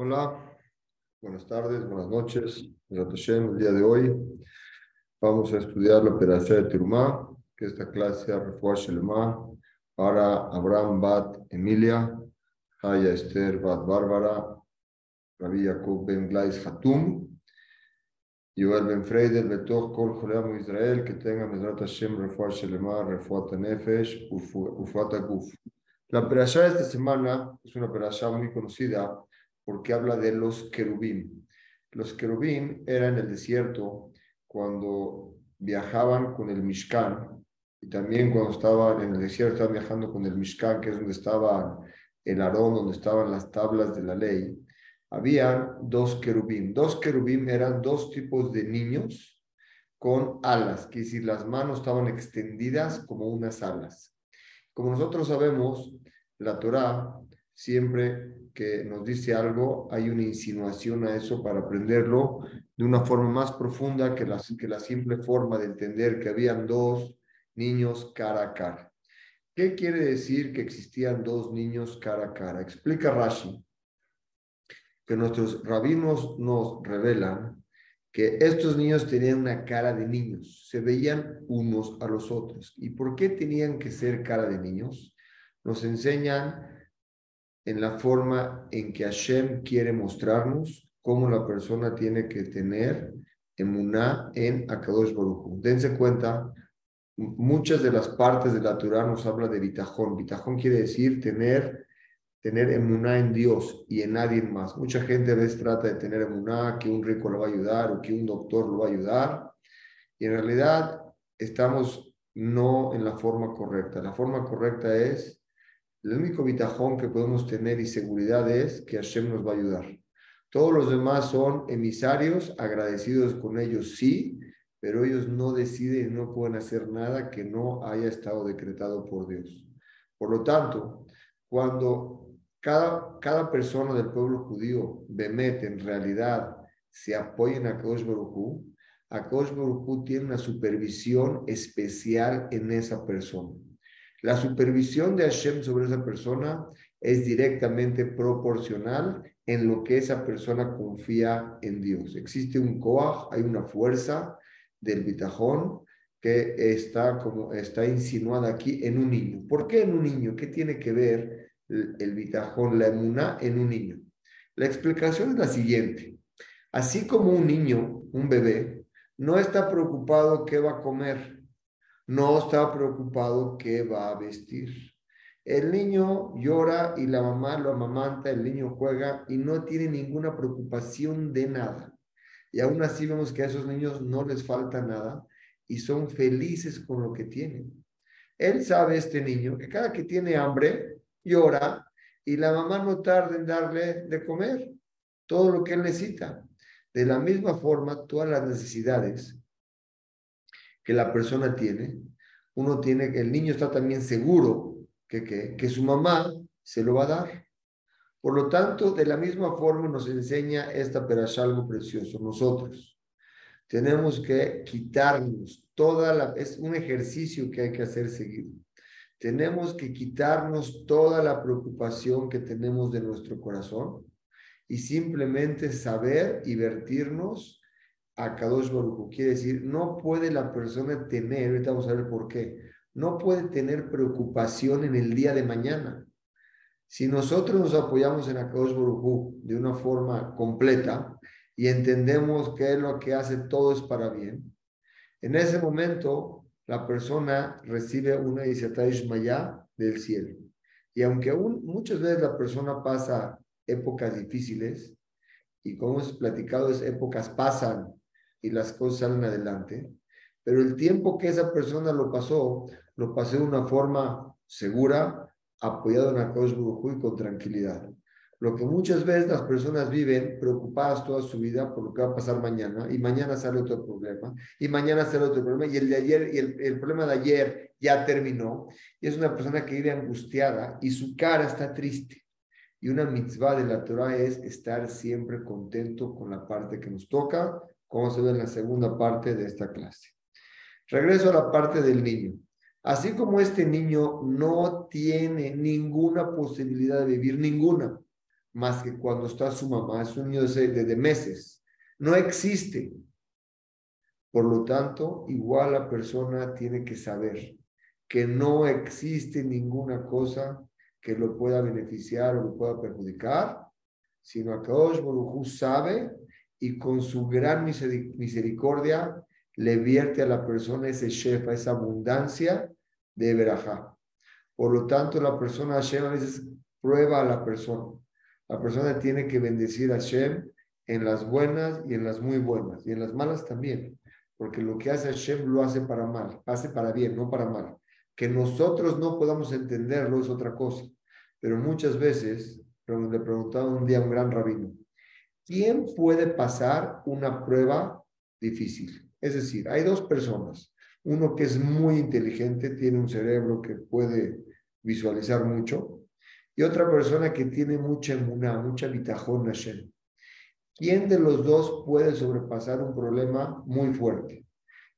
Hola, buenas tardes, buenas noches. El día de hoy vamos a estudiar la operación de Tirumá, que es esta clase Refuah Shelema para Abraham Bat Emilia, Haya Esther Bat Bárbara, Rabbi Jacob Ben Glais Hatum, Yoel Ben Freider, Betoch Kol Joleamo Israel, que tenga Mesrat Hashem Refuah Shelema, Refuah Nefesh, Ufat Aguf. La operación de esta semana es una operación muy conocida porque habla de los querubín. Los querubín eran en el desierto cuando viajaban con el Mishkan y también cuando estaban en el desierto estaban viajando con el Mishkan, que es donde estaba el Arón, donde estaban las tablas de la ley. Habían dos querubín. Dos querubín eran dos tipos de niños con alas, que decir, las manos estaban extendidas como unas alas. Como nosotros sabemos, la Torah siempre que nos dice algo, hay una insinuación a eso para aprenderlo de una forma más profunda que la, que la simple forma de entender que habían dos niños cara a cara. ¿Qué quiere decir que existían dos niños cara a cara? Explica Rashi que nuestros rabinos nos revelan que estos niños tenían una cara de niños, se veían unos a los otros. ¿Y por qué tenían que ser cara de niños? Nos enseñan en la forma en que Hashem quiere mostrarnos cómo la persona tiene que tener emuná en Akadosh Baruch Dense cuenta, muchas de las partes de la Torah nos habla de bitajón. Bitajón quiere decir tener, tener emuná en Dios y en nadie más. Mucha gente a veces trata de tener emuná, que un rico lo va a ayudar o que un doctor lo va a ayudar. Y en realidad estamos no en la forma correcta. La forma correcta es el único bitajón que podemos tener y seguridad es que Hashem nos va a ayudar. Todos los demás son emisarios, agradecidos con ellos, sí, pero ellos no deciden y no pueden hacer nada que no haya estado decretado por Dios. Por lo tanto, cuando cada, cada persona del pueblo judío, Bemet, en realidad se apoya a Kosh Baruch Kosh Baruch tiene una supervisión especial en esa persona. La supervisión de Hashem sobre esa persona es directamente proporcional en lo que esa persona confía en Dios. Existe un koach, hay una fuerza del bitajón que está, como, está insinuada aquí en un niño. ¿Por qué en un niño? ¿Qué tiene que ver el, el la emuna en un niño? La explicación es la siguiente. Así como un niño, un bebé, no está preocupado qué va a comer, no está preocupado qué va a vestir. El niño llora y la mamá lo amamanta, el niño juega y no tiene ninguna preocupación de nada. Y aún así vemos que a esos niños no les falta nada y son felices con lo que tienen. Él sabe, este niño, que cada que tiene hambre, llora y la mamá no tarda en darle de comer todo lo que él necesita. De la misma forma, todas las necesidades que la persona tiene, uno tiene que, el niño está también seguro que, que, que su mamá se lo va a dar. Por lo tanto, de la misma forma nos enseña esta perasha algo precioso. Nosotros tenemos que quitarnos toda la, es un ejercicio que hay que hacer seguido. Tenemos que quitarnos toda la preocupación que tenemos de nuestro corazón y simplemente saber y vertirnos a Kadosh Quiere decir, no puede la persona tener, ahorita vamos a ver por qué, no puede tener preocupación en el día de mañana. Si nosotros nos apoyamos en Akadosh Baruch de una forma completa y entendemos que lo que hace todo es para bien, en ese momento la persona recibe una Isataish Maya del cielo. Y aunque aún muchas veces la persona pasa épocas difíciles, y como hemos platicado, esas épocas pasan y las cosas salen adelante, pero el tiempo que esa persona lo pasó, lo pasó de una forma segura, apoyado en Akadosh Baruj y con tranquilidad. Lo que muchas veces las personas viven preocupadas toda su vida por lo que va a pasar mañana, y mañana sale otro problema, y mañana sale otro problema, y el de ayer, y el, el problema de ayer ya terminó, y es una persona que vive angustiada y su cara está triste. Y una mitzvah de la Torah es estar siempre contento con la parte que nos toca, como se ve en la segunda parte de esta clase. Regreso a la parte del niño. Así como este niño no tiene ninguna posibilidad de vivir, ninguna, más que cuando está su mamá. Es un niño de, de meses. No existe. Por lo tanto, igual la persona tiene que saber que no existe ninguna cosa que lo pueda beneficiar o lo pueda perjudicar, sino Kaosh Baruj sabe y con su gran misericordia le vierte a la persona ese shefa, esa abundancia de verajá. Por lo tanto, la persona Hashem a veces prueba a la persona. La persona tiene que bendecir a Hashem en las buenas y en las muy buenas, y en las malas también, porque lo que hace Hashem lo hace para mal, hace para bien, no para mal. Que nosotros no podamos entenderlo es otra cosa, pero muchas veces, le preguntaba un día a un gran rabino, ¿quién puede pasar una prueba difícil? Es decir, hay dos personas, uno que es muy inteligente, tiene un cerebro que puede visualizar mucho, y otra persona que tiene mucha emuná, mucha bitajón Hashem. ¿Quién de los dos puede sobrepasar un problema muy fuerte?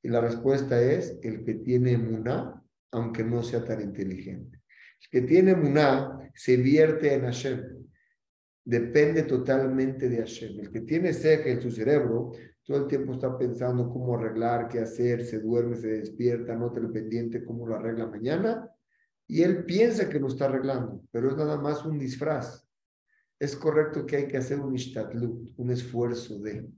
Y la respuesta es el que tiene emuná, aunque no sea tan inteligente. El que tiene emuná se vierte en Hashem. Depende totalmente de Hashem. El que tiene ceja en su cerebro, todo el tiempo está pensando cómo arreglar, qué hacer, se duerme, se despierta, no te pendiente cómo lo arregla mañana y él piensa que lo está arreglando, pero es nada más un disfraz. Es correcto que hay que hacer un ishtadlut, un esfuerzo de,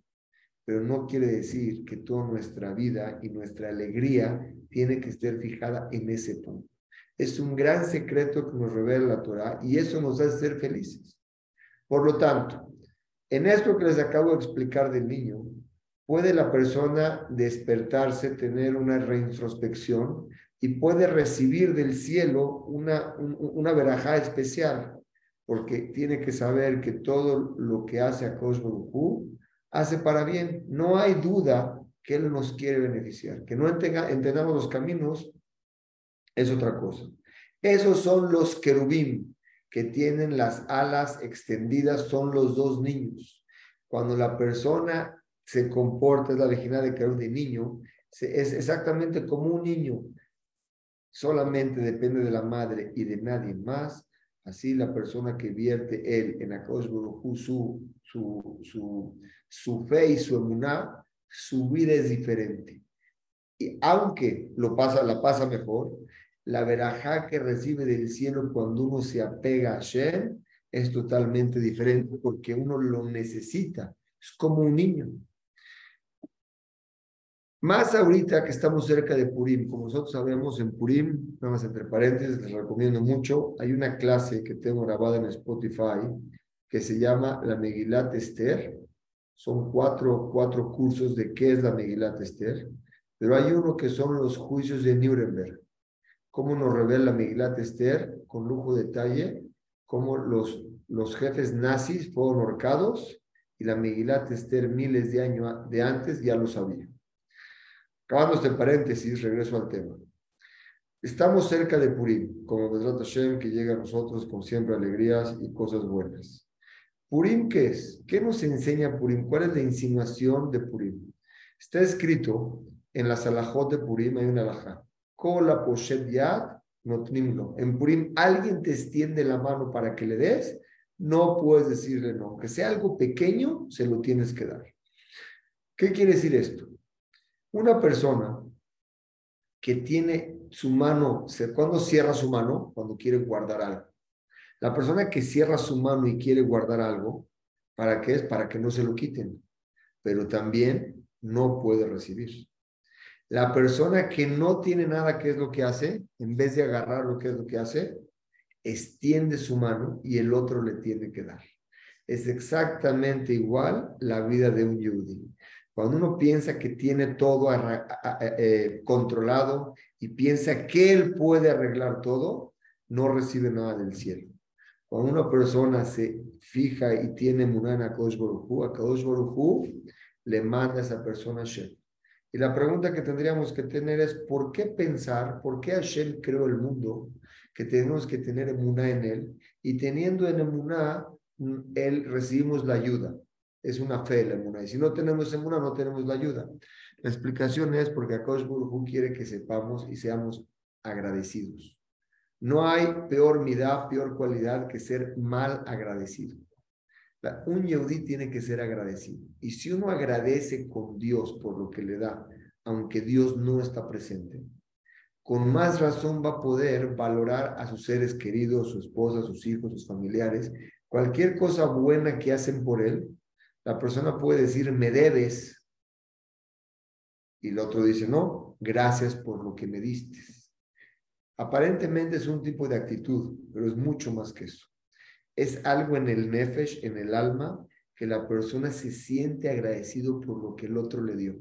pero no quiere decir que toda nuestra vida y nuestra alegría tiene que estar fijada en ese punto. Es un gran secreto que nos revela la Torah y eso nos hace ser felices. Por lo tanto, en esto que les acabo de explicar del niño, puede la persona despertarse, tener una reintrospección y puede recibir del cielo una, una verajá especial, porque tiene que saber que todo lo que hace a Baruj hace para bien. No hay duda que Él nos quiere beneficiar. Que no entendamos los caminos es otra cosa. Esos son los querubim que tienen las alas extendidas, son los dos niños. Cuando la persona se comporta, es la original de querubim de niño, es exactamente como un niño solamente depende de la madre y de nadie más, así la persona que vierte él en Akadosh su, su, su, su fe y su emuná, su vida es diferente. Y aunque lo pasa, la pasa mejor, la verajá que recibe del cielo cuando uno se apega a Shem es totalmente diferente porque uno lo necesita. Es como un niño. Más ahorita que estamos cerca de Purim, como nosotros sabemos en Purim, nada más entre paréntesis, les recomiendo mucho, hay una clase que tengo grabada en Spotify que se llama la Megilat Esther. Son cuatro, cuatro cursos de qué es la Megilat Esther, pero hay uno que son los juicios de Nuremberg. Cómo nos revela la Megilat Esther con lujo de detalle, cómo los, los jefes nazis fueron ahorcados y la Megilat Esther miles de años de antes ya lo sabía. Acabando este paréntesis, regreso al tema. Estamos cerca de Purim, como Bedrat Hashem, que llega a nosotros con siempre alegrías y cosas buenas. ¿Purim qué es? ¿Qué nos enseña Purim? ¿Cuál es la insinuación de Purim? Está escrito en la Salahot de Purim, hay una alajá. En Purim, alguien te extiende la mano para que le des, no puedes decirle no. Aunque sea algo pequeño, se lo tienes que dar. ¿Qué quiere decir esto? Una persona que tiene su mano, cuando cierra su mano? Cuando quiere guardar algo. La persona que cierra su mano y quiere guardar algo, ¿para qué es? Para que no se lo quiten. Pero también no puede recibir. La persona que no tiene nada, ¿qué es lo que hace? En vez de agarrar lo que es lo que hace, extiende su mano y el otro le tiene que dar. Es exactamente igual la vida de un yudí. Cuando uno piensa que tiene todo eh, controlado y piensa que él puede arreglar todo, no recibe nada del cielo. Cuando una persona se fija y tiene munana Kosh a Kosh le manda a esa persona a Hashem. Y la pregunta que tendríamos que tener es, ¿por qué pensar, por qué Hashem creó el mundo, que tenemos que tener emuná en él? Y teniendo en emuná, mm, él recibimos la ayuda es una fe la emuna. Y si no tenemos emuna, no tenemos la ayuda. La explicación es porque Akash Buruhu quiere que sepamos y seamos agradecidos. No hay peor midá, peor cualidad que ser mal agradecido. Un Yehudí tiene que ser agradecido. Y si uno agradece con Dios por lo que le da, aunque Dios no está presente, con más razón va a poder valorar a sus seres queridos, su esposa, sus hijos, sus familiares, cualquier cosa buena que hacen por él. La persona puede decir, me debes. Y el otro dice, no, gracias por lo que me diste. Aparentemente es un tipo de actitud, pero es mucho más que eso. Es algo en el nefesh, en el alma, que la persona se siente agradecido por lo que el otro le dio.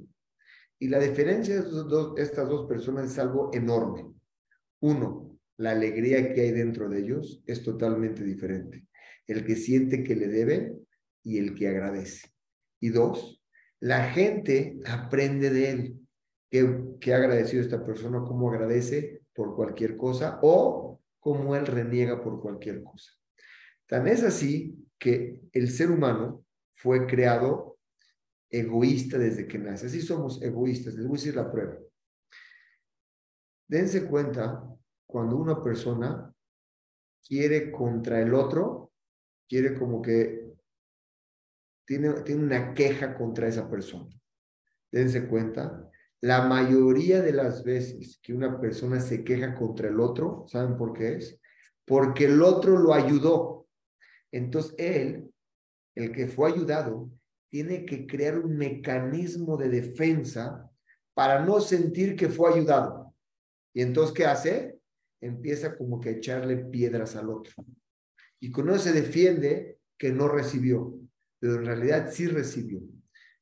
Y la diferencia de estas dos personas es algo enorme. Uno, la alegría que hay dentro de ellos es totalmente diferente. El que siente que le debe y el que agradece. Y dos, la gente aprende de él. ¿Qué, ha agradecido esta persona? ¿Cómo agradece por cualquier cosa? O cómo él reniega por cualquier cosa. Tan es así que el ser humano fue creado egoísta desde que nace. Así somos egoístas. Les voy a decir la prueba. Dense cuenta cuando una persona quiere contra el otro, quiere como que tiene, tiene una queja contra esa persona. Dense cuenta, la mayoría de las veces que una persona se queja contra el otro, ¿saben por qué es? Porque el otro lo ayudó. Entonces él, el que fue ayudado, tiene que crear un mecanismo de defensa para no sentir que fue ayudado. Y entonces, ¿qué hace? Empieza como que a echarle piedras al otro. Y con eso se defiende que no recibió, pero en realidad sí recibió.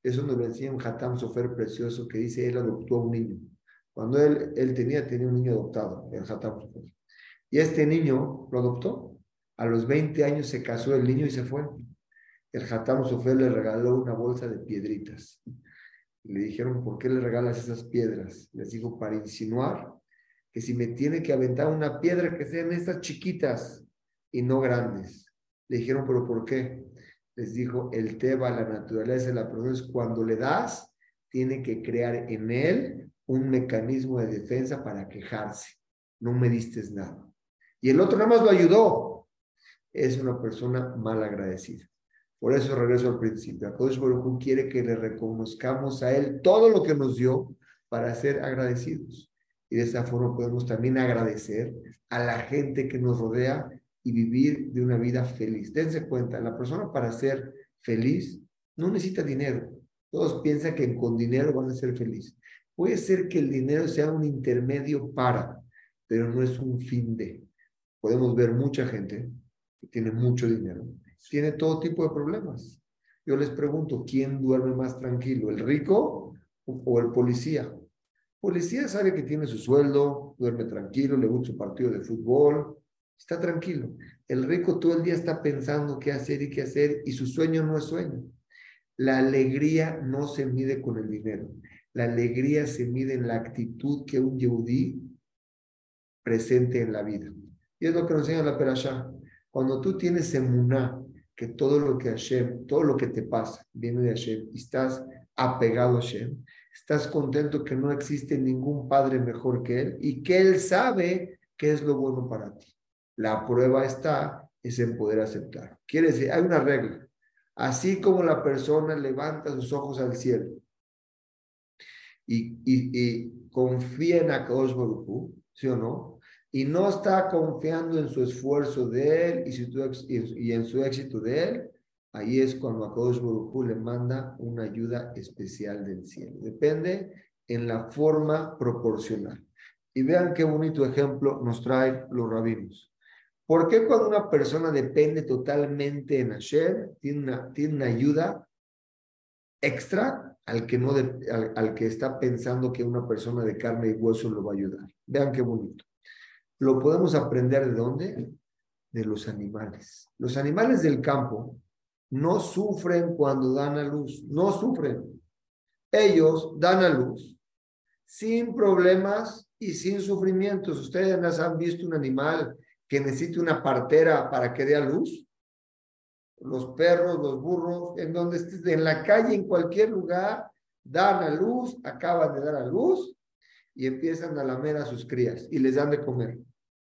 Eso nos lo enseña un Hatam Sofer precioso que dice, él adoptó a un niño. Cuando él, él tenía, tenía un niño adoptado, el Hatam Sofer. Y este niño lo adoptó. A los 20 años se casó el niño y se fue el Hatam Sofer le regaló una bolsa de piedritas. Le dijeron, ¿por qué le regalas esas piedras? Les dijo, para insinuar que si me tiene que aventar una piedra, que sean estas chiquitas y no grandes. Le dijeron, ¿pero por qué? Les dijo, el Teba, la naturaleza la es cuando le das, tiene que crear en él un mecanismo de defensa para quejarse. No me diste nada. Y el otro nada más lo ayudó. Es una persona mal agradecida. Por eso regreso al principio. Akadosh Baruj quiere que le reconozcamos a Él todo lo que nos dio para ser agradecidos. Y de esa forma podemos también agradecer a la gente que nos rodea y vivir de una vida feliz. Dense cuenta, la persona para ser feliz no necesita dinero. Todos piensan que con dinero van a ser felices. Puede ser que el dinero sea un intermedio para, pero no es un fin de. Podemos ver mucha gente tiene mucho dinero tiene todo tipo de problemas. Yo les pregunto, ¿quién duerme más tranquilo, el rico o el policía? Policía sabe que tiene su sueldo, duerme tranquilo, le gusta su partido de fútbol, está tranquilo. El rico todo el día está pensando qué hacer y qué hacer y su sueño no es sueño. La alegría no se mide con el dinero. La alegría se mide en la actitud que un yehudí presente en la vida. Y es lo que nos enseña la Perashá. Cuando tú tienes emuná, que todo lo que Hashem, todo lo que te pasa viene de Hashem y estás apegado a Hashem, estás contento que no existe ningún padre mejor que Él y que Él sabe qué es lo bueno para ti. La prueba está es en poder aceptar. Quiere decir, hay una regla. Así como la persona levanta sus ojos al cielo y, confía en Akadosh ¿sí o no? Y no está confiando en su esfuerzo de él y, en su éxito de él, ahí es cuando Akadosh Baruj le manda una ayuda especial del cielo. Depende en la forma proporcional. Y vean qué bonito ejemplo nos traen los rabinos. ¿Por qué cuando una persona depende totalmente en Hashem, tiene una, tiene una ayuda extra al que, no al que está pensando que una persona de carne y hueso lo va a ayudar? Vean qué bonito. Lo podemos aprender de dónde? De los animales. Los animales del campo no sufren cuando dan a luz, no sufren. Ellos dan a luz sin problemas y sin sufrimientos. ¿Ustedes han visto un animal que necesite una partera para que dé a luz? Los perros, los burros, en donde estés, en la calle, en cualquier lugar, dan a luz, acaban de dar a luz y empiezan a lamer a sus crías y les dan de comer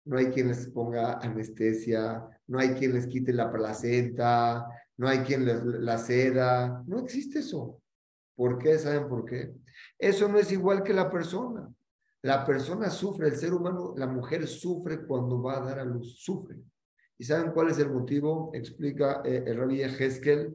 no hay quien les ponga anestesia, no hay quien les quite la placenta, no hay quien les la seda, no existe eso. ¿Por qué? ¿Saben por qué? Eso no es igual que la persona. La persona sufre, el ser humano, la mujer sufre cuando va a dar a luz, sufre. ¿Y saben cuál es el motivo? Explica eh, el rabí Heskel,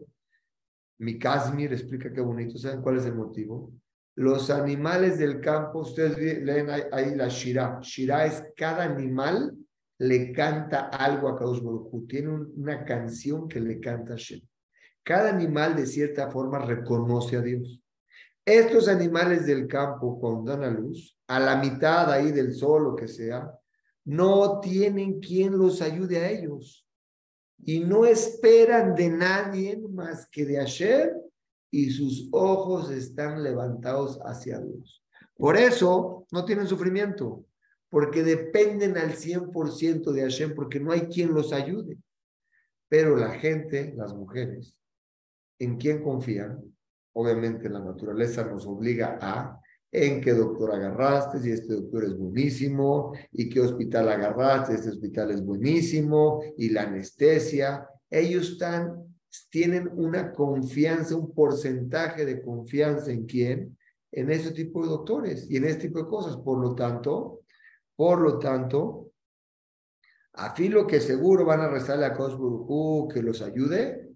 mi Kazmir explica qué bonito. ¿Saben cuál es el motivo? Los animales del campo, ustedes leen ahí, la Shira. Shira es cada animal le canta algo a Kadosh Baruj Tiene una canción que le canta a Shem. Cada animal de cierta forma reconoce a Dios. Estos animales del campo, cuando dan a luz, a la mitad ahí del sol o que sea, no tienen quien los ayude a ellos y no esperan de nadie más que de Hashem y sus ojos están levantados hacia Dios. Por eso no tienen sufrimiento, porque dependen al 100% de Hashem, porque no hay quien los ayude. Pero la gente, las mujeres, ¿en quién confían? Obviamente la naturaleza nos obliga a en qué doctor agarraste, si este doctor es buenísimo, y qué hospital agarraste, este hospital es buenísimo, y la anestesia. Ellos están, tienen una confianza, un porcentaje de confianza en quién, en ese tipo de doctores y en este tipo de cosas. Por lo tanto, por lo tanto, a que seguro van a rezarle a Cosburú que los ayude,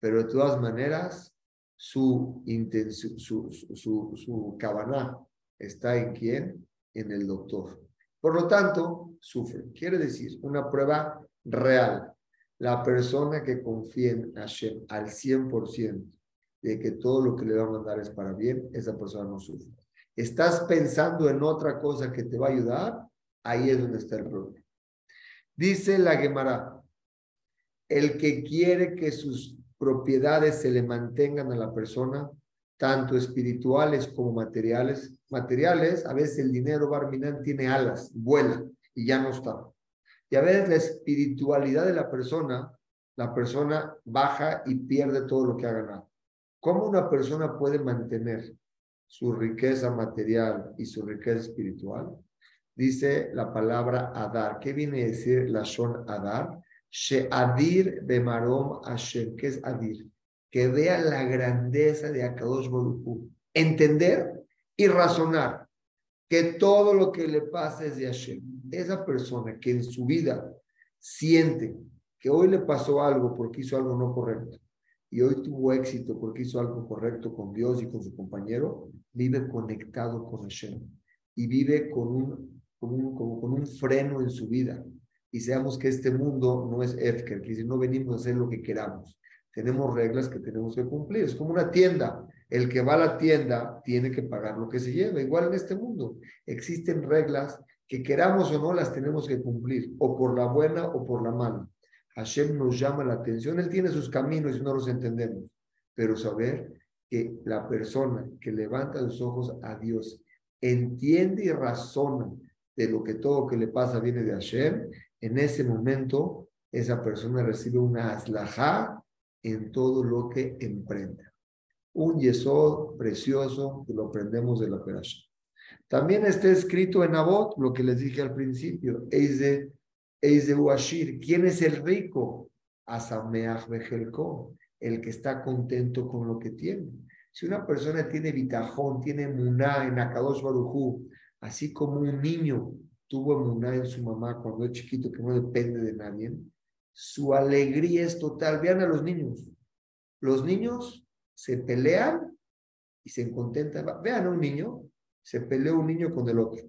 pero de todas maneras, su, su, su, su, cabana está en quién? En el doctor. Por lo tanto, sufre. Quiere decir, una prueba real. La persona que confía en Hashem al 100% de que todo lo que le va a mandar es para bien, esa persona no sufre. Estás pensando en otra cosa que te va a ayudar, ahí es donde está el problema. Dice la Gemara, el que quiere que sus propiedades se le mantengan a la persona, tanto espirituales como materiales. Materiales, a veces el dinero barminán tiene alas, vuela y ya no está. Y a veces la espiritualidad de la persona, la persona baja y pierde todo lo que ha ganado. ¿Cómo una persona puede mantener su riqueza material y su riqueza espiritual? Dice la palabra Adar. ¿Qué viene a decir la Shon Adar? She'adir bemarom Hashem. ¿Qué es Adir? Que vea la grandeza de Akadosh Baruch Entender y razonar que todo lo que le pasa es de Hashem. Esa persona que en su vida siente que hoy le pasó algo porque hizo algo no correcto y hoy tuvo éxito porque hizo algo correcto con Dios y con su compañero, vive conectado con Hashem y vive con un, con un, como con un freno en su vida y seamos que este mundo no es Efker, que no venimos a hacer lo que queramos. Tenemos reglas que tenemos que cumplir. Es como una tienda. El que va a la tienda tiene que pagar lo que se lleva. Igual en este mundo existen reglas que queramos o no las tenemos que cumplir, o por la buena o por la mala. Hashem nos llama la atención. Él tiene sus caminos y no los entendemos. Pero saber que la persona que levanta los ojos a Dios entiende y razona de lo que todo que le pasa viene de Hashem, en ese momento esa persona recibe una aslajá en todo lo que emprenda. Un yesod precioso que lo aprendemos de la operación. También está escrito en Abot, lo que les dije al principio, Eize, Eize Uashir, ¿quién es el rico? Asameach Bejelko, el que está contento con lo que tiene. Si una persona tiene bitajón, tiene muná en Akadosh Barujú, así como un niño tuvo emuná en su mamá cuando es chiquito, que no depende de nadie, su alegría es total. Vean a los niños. Los niños se pelean y se contentan. Vean a un niño, se peleó un niño con el otro.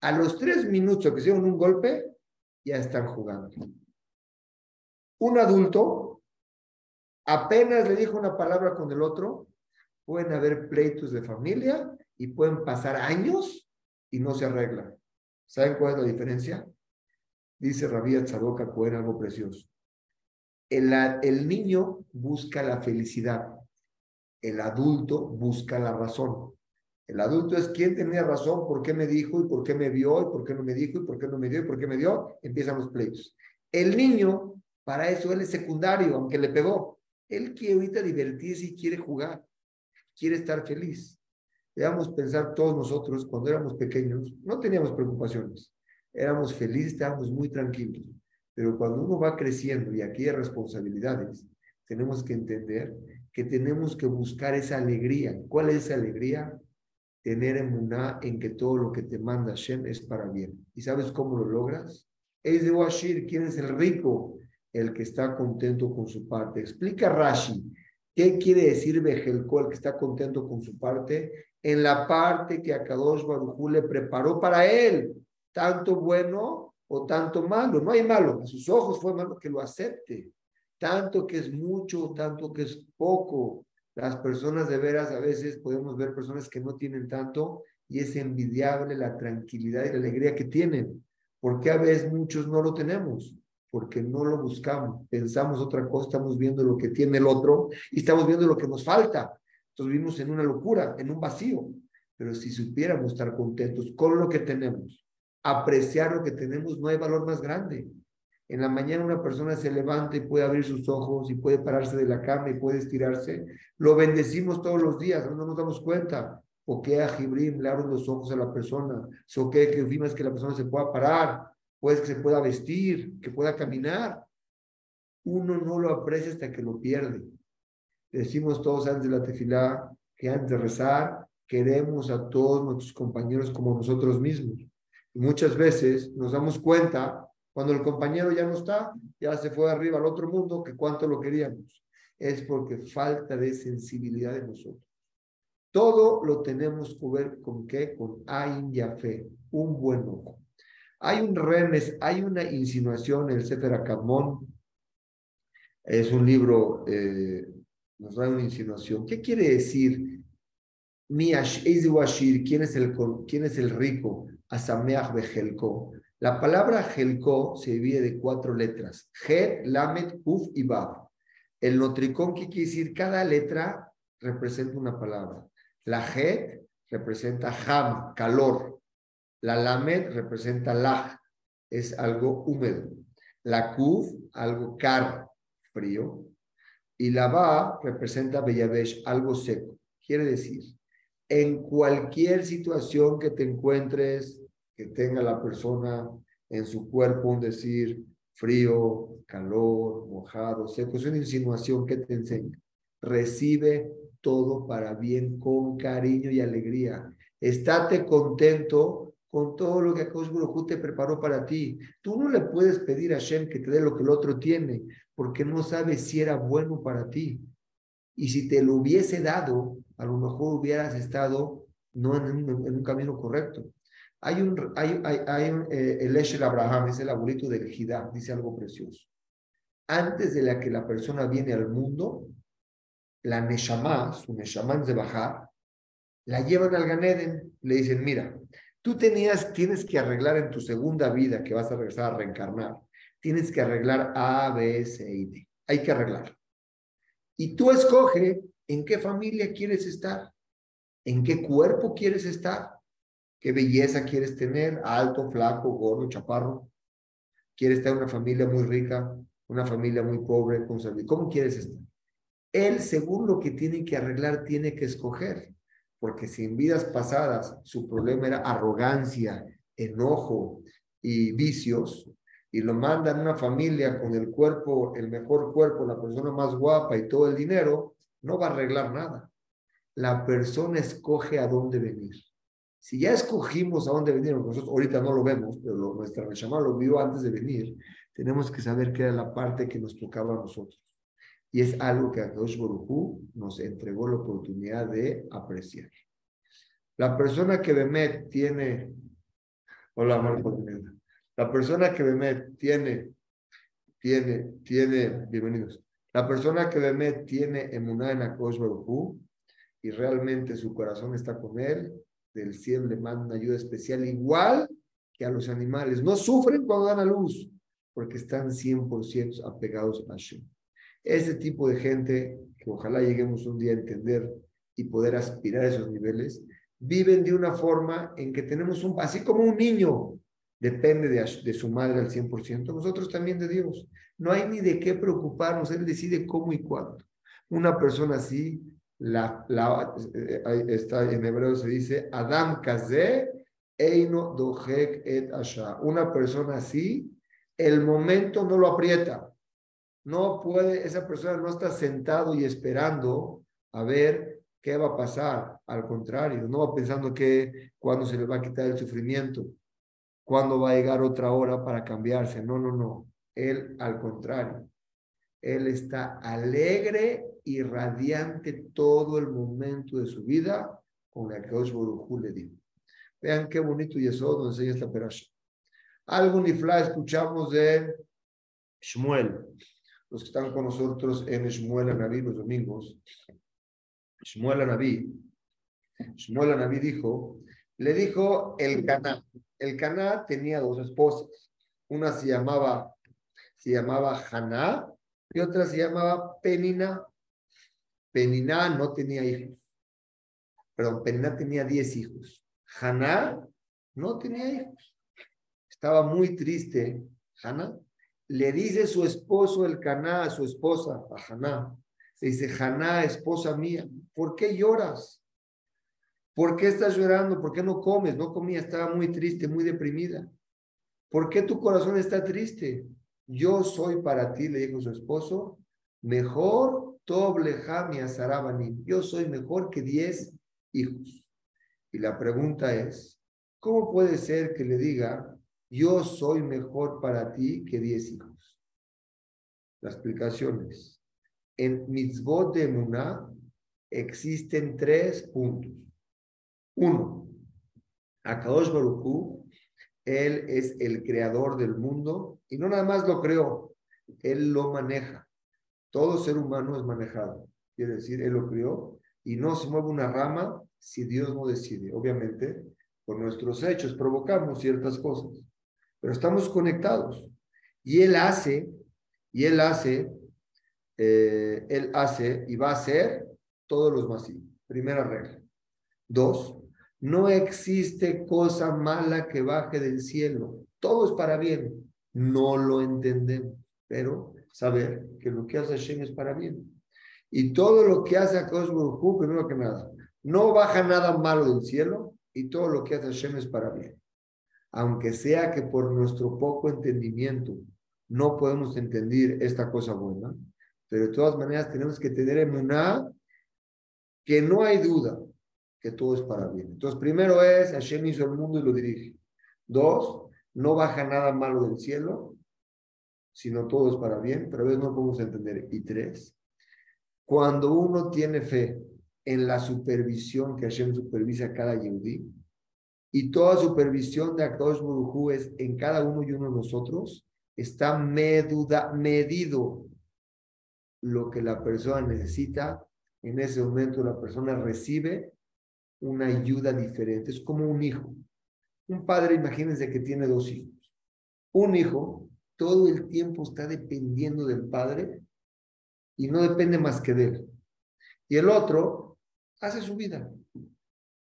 A los tres minutos que hicieron un golpe, ya están jugando. Un adulto apenas le dijo una palabra con el otro, pueden haber pleitos de familia y pueden pasar años y no se arreglan. ¿Saben cuál es la diferencia? Dice Rabí Tzadoka Cohen algo precioso. El niño busca la felicidad, el adulto busca la razón. El adulto es quien tenía razón, por qué me dijo y por qué me vio y por qué no me dijo y por qué no me dio y por qué me dio. Empiezan los pleitos. El niño, para eso él es secundario, aunque le pegó. Él quiere ahorita divertirse y quiere jugar, quiere estar feliz. Debemos pensar todos nosotros, cuando éramos pequeños, no teníamos preocupaciones. Éramos felices, estábamos muy tranquilos. Pero cuando uno va creciendo y aquí hay responsabilidades, tenemos que entender que tenemos que buscar esa alegría. ¿Cuál es esa alegría? Tener emuná en que todo lo que te manda Hashem es para bien. ¿Y sabes cómo lo logras? Es de Washir, ¿quién es el rico? El que está contento con su parte. Explica Rashi, ¿qué quiere decir Bejelko, el que está contento con su parte? En la parte que Akadosh Barujú le preparó para él, tanto bueno o tanto malo. No hay malo, a sus ojos fue malo que lo acepte. Tanto que es mucho, tanto que es poco. Las personas de veras, a veces podemos ver personas que no tienen tanto y es envidiable la tranquilidad y la alegría que tienen. porque a veces muchos no lo tenemos? Porque no lo buscamos. Pensamos otra cosa, estamos viendo lo que tiene el otro y estamos viendo lo que nos falta. Entonces vivimos en una locura, en un vacío. Pero si supiéramos estar contentos con lo que tenemos, apreciar lo que tenemos, no hay valor más grande. En la mañana una persona se levanta y puede abrir sus ojos y puede pararse de la cama y puede estirarse. Lo bendecimos todos los días, no nos damos cuenta. O que a Jibrim le abren los ojos a la persona. O que que es que la persona se pueda parar, pues que se pueda vestir, que pueda caminar. Uno no lo aprecia hasta que lo pierde. Decimos todos antes de la tefilá que antes de rezar queremos a todos nuestros compañeros como nosotros mismos. Y muchas veces nos damos cuenta cuando el compañero ya no está, ya se fue arriba al otro mundo, que cuánto lo queríamos. Es porque falta de sensibilidad de nosotros. Todo lo tenemos que ver con qué? Con Ain fe, un buen ojo. Hay un remes, hay una insinuación en el Sefer Akamón. Es un libro, eh, nos da una insinuación. ¿Qué quiere decir? ¿quién es el, quién es el rico? Asameach Bejelko. La palabra Helko se divide de cuatro letras: Het, Lamet, Uf y Bab. El notricón, ¿qué quiere decir? Cada letra representa una palabra. La Het representa Ham, calor. La Lamet representa Laj, es algo húmedo. La Kuf, algo car, frío. Y la Ba representa Bellavesh, algo seco. Quiere decir, en cualquier situación que te encuentres, que tenga la persona en su cuerpo un decir frío, calor, mojado, seco. Es una insinuación que te enseña. Recibe todo para bien, con cariño y alegría. Estate contento con todo lo que Akash te preparó para ti. Tú no le puedes pedir a Shem que te dé lo que el otro tiene, porque no sabes si era bueno para ti. Y si te lo hubiese dado, a lo mejor hubieras estado no en un camino correcto. Hay un, hay, hay, eh, el Esher Abraham, es el abuelito del Jidá, dice algo precioso. Antes de la que la persona viene al mundo, la Neshama, su Neshama de bajar, la llevan al Ganeden, le dicen, mira, tú tenías, tienes que arreglar en tu segunda vida, que vas a regresar a reencarnar, tienes que arreglar A, B, C y D. Hay que arreglar. Y tú escoge en qué familia quieres estar, en qué cuerpo quieres estar ¿Qué belleza quieres tener? Alto, flaco, gordo, chaparro. ¿Quieres tener una familia muy rica? ¿Una familia muy pobre? Con ¿Cómo quieres estar? Él, según lo que tiene que arreglar, tiene que escoger. Porque si en vidas pasadas su problema era arrogancia, enojo y vicios, y lo manda en una familia con el cuerpo, el mejor cuerpo, la persona más guapa y todo el dinero, no va a arreglar nada. La persona escoge a dónde venir. Si ya escogimos a dónde venir, nosotros ahorita no lo vemos, pero nuestra Neshama lo vio antes de venir, tenemos que saber qué era la parte que nos tocaba a nosotros. Y es algo que Akadosh Borujú nos entregó la oportunidad de apreciar. La persona que Bemet tiene, hola Marco, la persona que Bemet tiene, tiene, tiene, bienvenidos, la persona que Bemet tiene emuná en Akadosh y realmente su corazón está con él, del cielo le manda una ayuda especial, igual que a los animales. No sufren cuando dan a luz, porque están 100% apegados a Hashem. Ese tipo de gente, que ojalá lleguemos un día a entender y poder aspirar a esos niveles, viven de una forma en que tenemos un, así como un niño depende de, de su madre al 100%, nosotros también de Dios. No hay ni de qué preocuparnos, Él decide cómo y cuándo. Una persona así la, eh, está en hebreo se dice Adam Kaze Eino Dohek et Asha. Una persona así el momento no lo aprieta. No puede, esa persona no está sentado y esperando a ver qué va a pasar. Al contrario, no va pensando que cuando se le va a quitar el sufrimiento, cuándo va a llegar otra hora para cambiarse. No, no, no. Él, al contrario, él está alegre y radiante todo el momento de su vida con la que Osborujú le dijo. Vean qué bonito y eso donde enseña esta perasha. Algo nifla escuchamos de Shmuel. Los que están con nosotros en Shmuel Anabí los domingos. Shmuel Anabí. Shmuel Anabí dijo, le dijo el Caná. El Caná tenía dos esposas. Una se llamaba, se llamaba Haná y otra se llamaba Penina. Penina no tenía hijos. Perdón, Penina tenía diez hijos. Haná no tenía hijos. Estaba muy triste. Haná le dice su esposo el Caná a su esposa, a Haná. Le dice, Haná, esposa mía, ¿por qué lloras? ¿Por qué estás llorando? ¿Por qué no comes? No comía, estaba muy triste, muy deprimida. ¿Por qué tu corazón está triste? Yo soy para ti, le dijo su esposo, mejor. Yo soy mejor que diez hijos. Y la pregunta es, ¿cómo puede ser que le diga, yo soy mejor para ti que diez hijos? La explicación es, en mitzvot de Muná existen tres puntos. Uno, Akadosh Baruchú, él es el creador del mundo y no nada más lo creó, él lo maneja. Todo ser humano es manejado. Quiere decir, él lo creó y no se mueve una rama si Dios no decide. Obviamente, por nuestros hechos provocamos ciertas cosas, pero estamos conectados. Y él hace, y él hace, eh, él hace y va a hacer todos los masivos. Primera regla. Dos, no existe cosa mala que baje del cielo. Todo es para bien. No lo entendemos, pero saber que lo que hace Hashem es para bien. Y todo lo que hace Akadosh Baruj primero que nada, no baja nada malo del cielo y todo lo que hace Hashem es para bien. Aunque sea que por nuestro poco entendimiento no podemos entender esta cosa buena, pero de todas maneras tenemos que tener en una que no hay duda que todo es para bien. Entonces, primero es, Hashem hizo el mundo y lo dirige. Dos, no baja nada malo del cielo, sino todo es para bien, pero a veces no podemos entender. Y tres, cuando uno tiene fe en la supervisión que Hashem supervisa a cada yehudí, y toda supervisión de Akadosh Baruj es en cada uno y uno de nosotros, está meduda, medido lo que la persona necesita. En ese momento la persona recibe una ayuda diferente. Es como un hijo. Un padre, imagínense que tiene dos hijos. Un hijo todo el tiempo está dependiendo del padre y no depende más que de él. Y el otro hace su vida.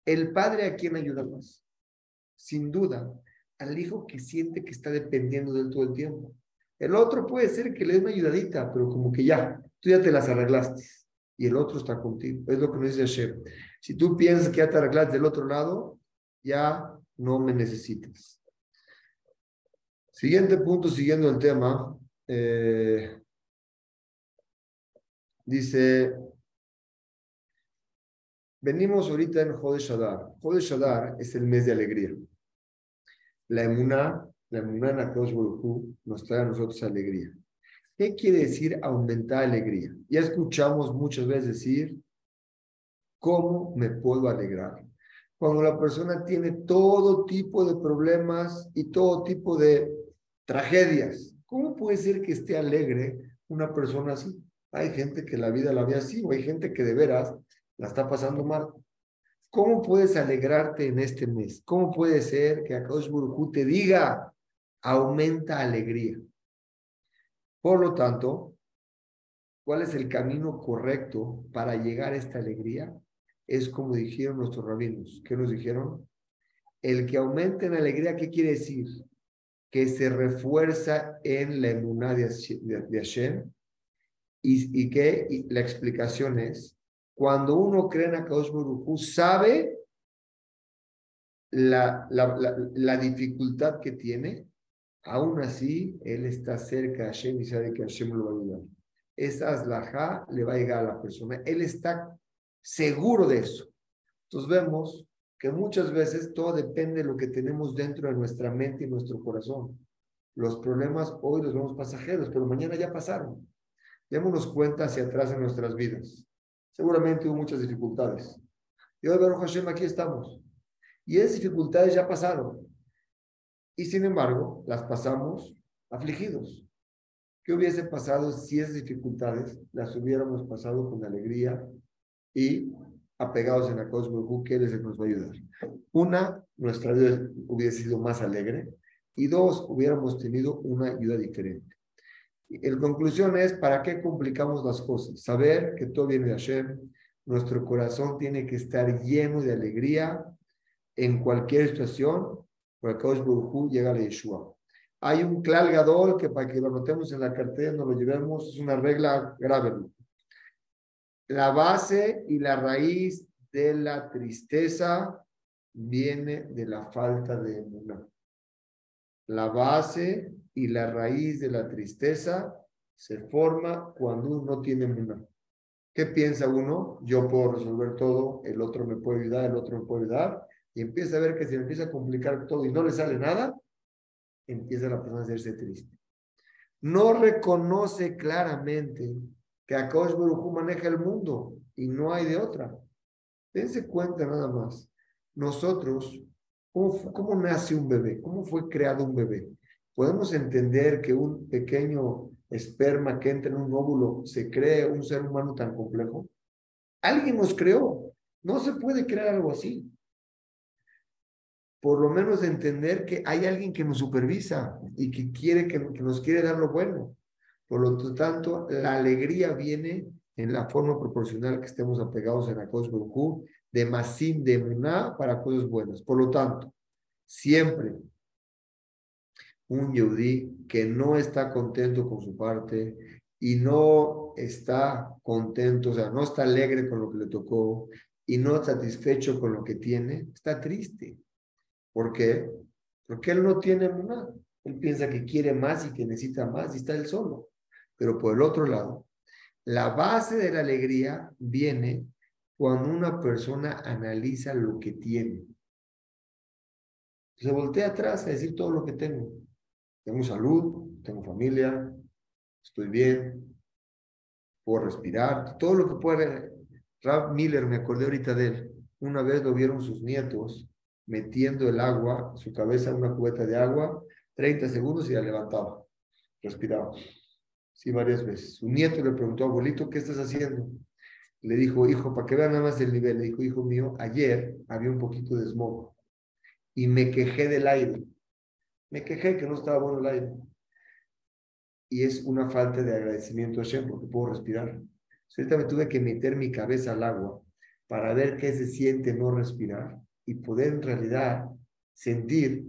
El padre a quién ayuda más? Sin duda, al hijo que siente que está dependiendo de él todo el tiempo. El otro puede ser que le dé una ayudadita, pero como que ya, tú ya te las arreglaste y el otro está contigo. Es lo que nos dice Hashem. Si tú piensas que ya te arreglaste del otro lado, ya no me necesitas. Siguiente punto, siguiendo el tema. Eh, dice, venimos ahorita en Jode Shadar. Jode Shadar es el mes de alegría. La emuná, la emuná en nos trae a nosotros alegría. ¿Qué quiere decir aumentar alegría? Ya escuchamos muchas veces decir, ¿cómo me puedo alegrar? Cuando la persona tiene todo tipo de problemas y todo tipo de tragedias, ¿cómo puede ser que esté alegre una persona así? Hay gente que la vida la ve así o hay gente que de veras la está pasando mal. ¿Cómo puedes alegrarte en este mes? ¿Cómo puede ser que Akadosh Baruj te diga, aumenta alegría? Por lo tanto, ¿cuál es el camino correcto para llegar a esta alegría? Es como dijeron nuestros rabinos. ¿Qué nos dijeron? El que aumente en alegría, ¿qué quiere decir? Que se refuerza en la emuná de, Hashem. Y, y que la explicación es, cuando uno cree en Akadosh Baruj sabe la, la, la, la dificultad que tiene, aún así, él está cerca de Hashem y sabe que Hashem lo va a ayudar. Esa aslajá le va a llegar a la persona. Él está seguro de eso. Entonces vemos que muchas veces todo depende de lo que tenemos dentro de nuestra mente y nuestro corazón. Los problemas hoy los vemos pasajeros, pero mañana ya pasaron. Démonos cuenta hacia atrás en nuestras vidas. Seguramente hubo muchas dificultades. Y hoy, Baruch Hashem, aquí estamos. Y esas dificultades ya pasaron. Y sin embargo, las pasamos afligidos. ¿Qué hubiese pasado si esas dificultades las hubiéramos pasado con alegría y apegados en la Cosmo que Él es el que nos va a ayudar? Una, nuestra vida hubiese sido más alegre. Y dos, hubiéramos tenido una ayuda diferente. En conclusión es, ¿para qué complicamos las cosas? Saber que todo viene de Hashem. Nuestro corazón tiene que estar lleno de alegría en cualquier situación por Baruj llega a Yeshua. Hay un clal gadol que para que lo notemos en la cartera, nos lo llevemos, es una regla grave. La base y la raíz de la tristeza viene de la falta de emuná. La base y la raíz de la tristeza se forma cuando uno no tiene emuná. ¿Qué piensa uno? Yo puedo resolver todo, el otro me puede ayudar, el otro me puede ayudar y empieza a ver que le empieza a complicar todo y no le sale nada, empieza la persona a hacerse triste. No reconoce claramente que Akash Baruj maneja el mundo y no hay de otra. Dense cuenta nada más. Nosotros, ¿cómo, ¿cómo nace un bebé? ¿Cómo fue creado un bebé? Podemos entender que un pequeño esperma que entra en un óvulo se cree un ser humano tan complejo. Alguien nos creó. No se puede crear algo así por lo menos entender que hay alguien que nos supervisa y que quiere que, nos quiere dar lo bueno. Por lo tanto, la alegría viene en la forma proporcional que estemos apegados en la cosa de Masim de Muná para cosas buenas. Por lo tanto, siempre un Yehudi que no está contento con su parte y no está contento, o sea, no está alegre con lo que le tocó y no satisfecho con lo que tiene, está triste. ¿Por qué? Porque él no tiene nada. Él piensa que quiere más y que necesita más y está él solo. Pero por el otro lado, la base de la alegría viene cuando una persona analiza lo que tiene. Se voltea atrás a decir todo lo que tengo. Tengo salud, tengo familia, estoy bien, puedo respirar, todo lo que puede. Rab Miller, me acordé ahorita de él. Una vez lo vieron sus nietos metiendo el agua, su cabeza en una cubeta de agua, 30 segundos y la levantaba, respiraba. Sí, varias veces. Su nieto le preguntó, abuelito, ¿qué estás haciendo? Le dijo, hijo, para que vean nada más el nivel, le dijo, hijo mío, ayer había un poquito de smog y me quejé del aire. Me quejé que no estaba bueno el aire. Y es una falta de agradecimiento a Shem porque puedo respirar. Ahorita me tuve que meter mi cabeza al agua para ver qué se siente no respirar y poder en realidad sentir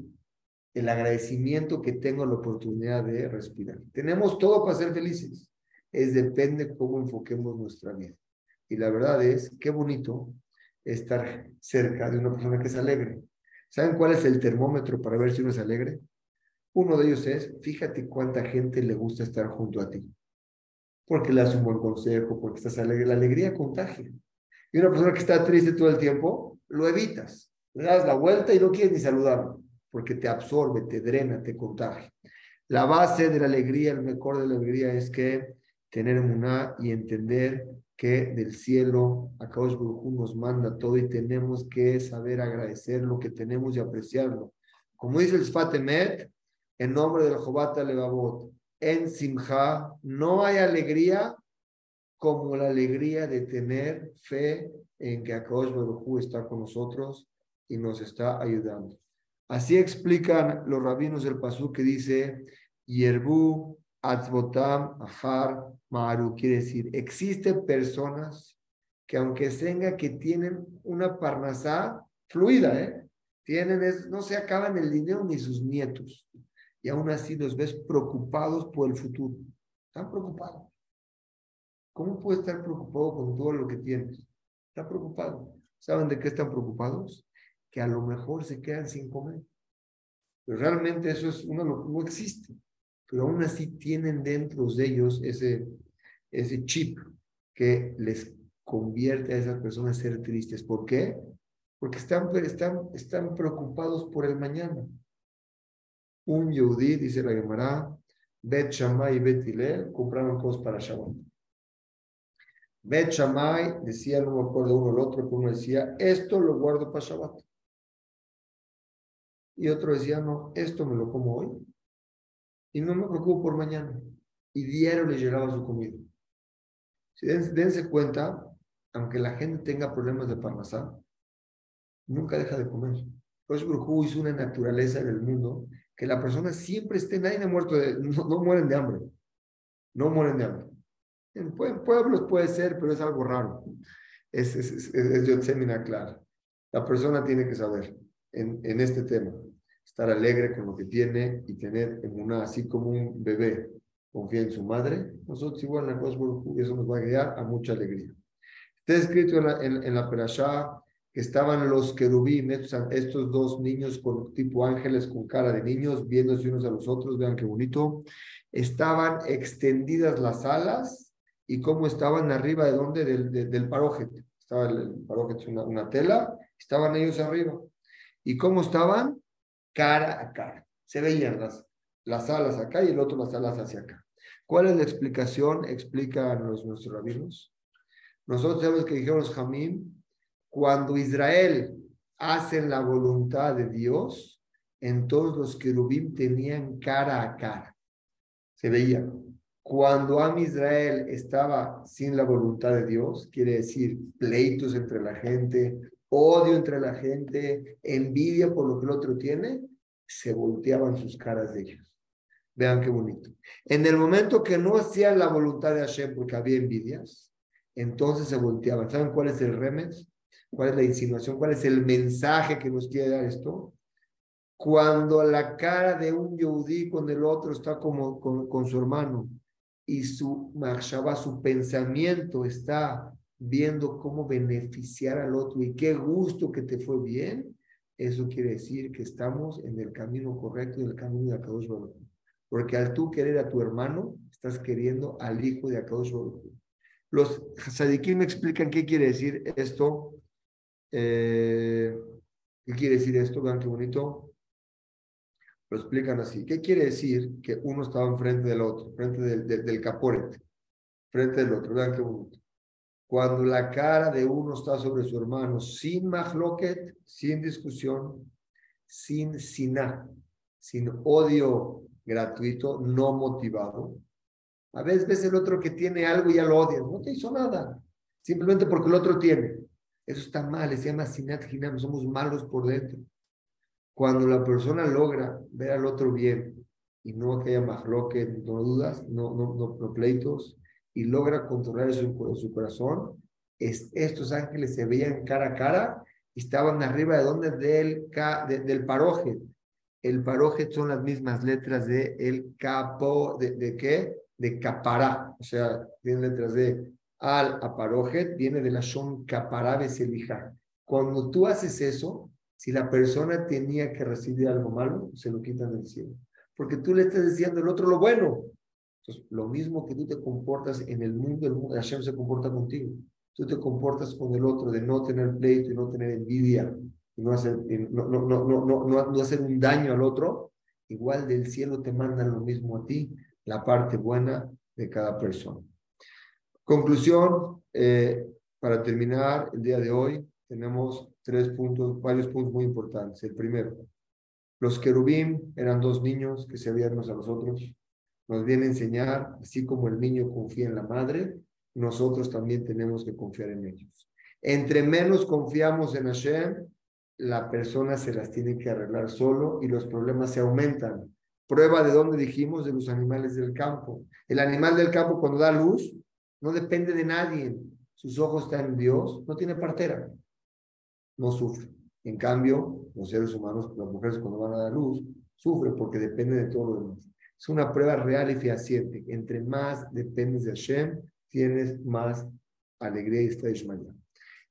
el agradecimiento que tengo la oportunidad de respirar. Tenemos todo para ser felices. Es depende cómo enfoquemos nuestra vida. Y la verdad es, qué bonito estar cerca de una persona que es alegre. ¿Saben cuál es el termómetro para ver si uno es alegre? Uno de ellos es, fíjate cuánta gente le gusta estar junto a ti. Porque le das un buen consejo, porque estás alegre. La alegría contagia. Y una persona que está triste todo el tiempo, lo evitas. Le das la vuelta y no quieres ni saludarlo, porque te absorbe, te drena, te contagia. La base de la alegría, el mejor de la alegría es que tener una y entender que del cielo Akaosh Baruj nos manda todo y tenemos que saber agradecer lo que tenemos y apreciarlo. Como dice el Sfatemet, en nombre del Jobata Levavot, en Simha no hay alegría como la alegría de tener fe en que Akadosh Baruj está con nosotros y nos está ayudando. Así explican los rabinos del Pasú que dice, Yerbu Atzbotam Ahar Maru, quiere decir, existen personas que aunque tenga que tienen una parnasá fluida, ¿eh? tienen, es, no se acaban el dinero ni sus nietos, y aún así los ves preocupados por el futuro. Están preocupados. ¿Cómo puede estar preocupado con todo lo que tienes? Está preocupado. ¿Saben de qué están preocupados? Que a lo mejor se quedan sin comer. Pero realmente eso es una, no existe. Pero aún así tienen dentro de ellos ese, ese chip que les convierte a esas personas a ser tristes. ¿Por qué? Porque están, están, están preocupados por el mañana. Un Yehudi, dice la Gemara, Bet Shammai y Bet Hillel compraron cosas para Shabbat. Bet Shammai decía, no me acuerdo uno el otro, pero uno decía, esto lo guardo para Shabbat. Y otro decía, no, esto me lo como hoy y no me preocupo por mañana. Y diario le llegaba su comida. Si dense, cuenta, aunque la gente tenga problemas de parnasá, nunca deja de comer. Pues Brujú hizo una naturaleza en el mundo que la persona siempre esté, nadie ha muerto, de, no, mueren de hambre. No mueren de hambre. En pueblos puede ser, pero es algo raro. Es, es, es, es claro. La persona tiene que saber en, en este tema estar alegre con lo que tiene y tener en una, así como un bebé confía en su madre, nosotros igual en la eso nos va a guiar a mucha alegría. Está escrito en la, en, en la perashá que estaban los querubim, estos, dos niños con tipo ángeles con cara de niños, viéndose unos a los otros, vean qué bonito, estaban extendidas las alas y cómo estaban arriba de dónde, del, del, parojet. Estaba el, el una, una tela, estaban ellos arriba. ¿Y cómo estaban? Cara a cara. Se veían las, las alas acá y el otro las alas hacia acá. ¿Cuál es la explicación? Explican los, nuestros rabinos. Nosotros sabemos que dijeron los Jamín, cuando Israel hace la voluntad de Dios, entonces los querubín tenían cara a cara. Se veían. Cuando Am Israel estaba sin la voluntad de Dios, quiere decir pleitos entre la gente, odio entre la gente, envidia por lo que el otro tiene, se volteaban sus caras de ellos. Vean qué bonito. En el momento que no hacían la voluntad de Hashem porque había envidias, entonces se volteaban. ¿Saben cuál es el remes? ¿Cuál es la insinuación? ¿Cuál es el mensaje que nos quiere dar esto? Cuando la cara de un yudí con el otro está como con, su hermano y su su pensamiento está viendo cómo beneficiar al otro y qué gusto que te fue bien, eso quiere decir que estamos en el camino correcto, en el camino de Akadosh Baruch. Porque al tú querer a tu hermano, estás queriendo al hijo de Akadosh Baruch. Los sadikim me explican qué quiere decir esto. Eh, ¿Qué quiere decir esto? Vean qué bonito. Lo explican así. ¿Qué quiere decir que uno estaba enfrente del otro, frente del, del, del frente del otro? Vean qué bonito. Cuando la cara de uno está sobre su hermano, sin mahloket, sin discusión, sin siná, sin odio gratuito, no motivado. A veces ves el otro que tiene algo y ya lo odias, no te hizo nada, simplemente porque el otro tiene. Eso está mal, se llama sinat hinam, somos malos por dentro. Cuando la persona logra ver al otro bien y no que haya mahloket, no dudas, no, no, no, no pleitos, y logra controlar su, corazón, es, estos ángeles se veían cara a cara y estaban arriba de donde del, del paroje. El paroje son las mismas letras de el capo, de, de qué? De capará, o sea, tiene letras de al aparojet, viene de la son capará selija. Cuando tú haces eso, si la persona tenía que recibir algo malo, se lo quitan del cielo. Porque tú le estás diciendo al otro lo bueno. Lo mismo que tú te comportas en el mundo, el mundo Hashem se comporta contigo. Tú te comportas con el otro de no tener pleito y no tener envidia y no hacer, no, no, no, no, hacer un daño al otro. Igual del cielo te mandan lo mismo a ti, la parte buena de cada persona. Conclusión, eh, para terminar el día de hoy, tenemos tres puntos, varios puntos muy importantes. El primero, los querubín eran dos niños que se unos a los otros nos viene a enseñar, así como el niño confía en la madre, nosotros también tenemos que confiar en ellos. Entre menos confiamos en Hashem, la persona se las tiene que arreglar solo y los problemas se aumentan. Prueba de dónde dijimos de los animales del campo. El animal del campo cuando da luz no depende de nadie. Sus ojos están en Dios, no tiene partera, no sufre. En cambio, los seres humanos, las mujeres cuando van a dar luz, sufren porque depende de todo lo demás. Es una prueba real y fehaciente. Entre más dependes de Hashem, tienes más alegría y está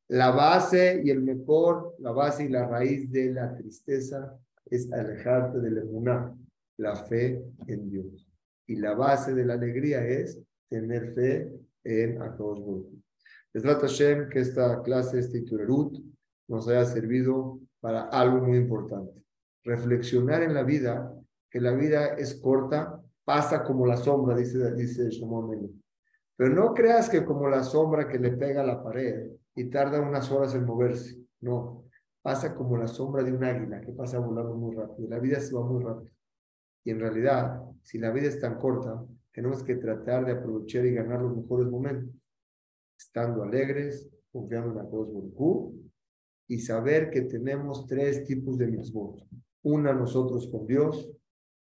La base y el mejor, la base y la raíz de la tristeza es alejarte de la emuná, la fe en Dios. Y la base de la alegría es tener fe en Akadosh Baruch trata Hashem que esta clase, este Iturerut, nos haya servido para algo muy importante. Reflexionar en la vida, que la vida es corta, pasa como la sombra, dice, dice Shlomo Pero no creas que como la sombra que le pega a la pared y tarda unas horas en moverse. No, pasa como la sombra de un águila que pasa volando muy rápido. La vida se va muy rápido. Y en realidad, si la vida es tan corta, tenemos que tratar de aprovechar y ganar los mejores momentos, estando alegres, confiando en la Baruj y saber que tenemos tres tipos de mitzvot. Una nosotros con Dios,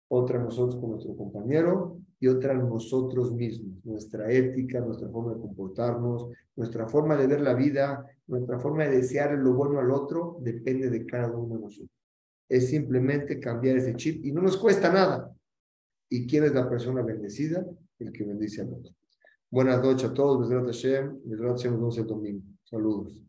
otra nosotros con nuestro compañero y otra nosotros mismos. Nuestra ética, nuestra forma de comportarnos, nuestra forma de ver la vida, nuestra forma de desear lo bueno al otro, depende de cada uno de nosotros. Es simplemente cambiar ese chip y no nos cuesta nada. ¿Y quién es la persona bendecida? El que bendice a otro. Buenas noches a todos. Besrat Hashem. Besrat Hashem nos vemos el domingo. Saludos.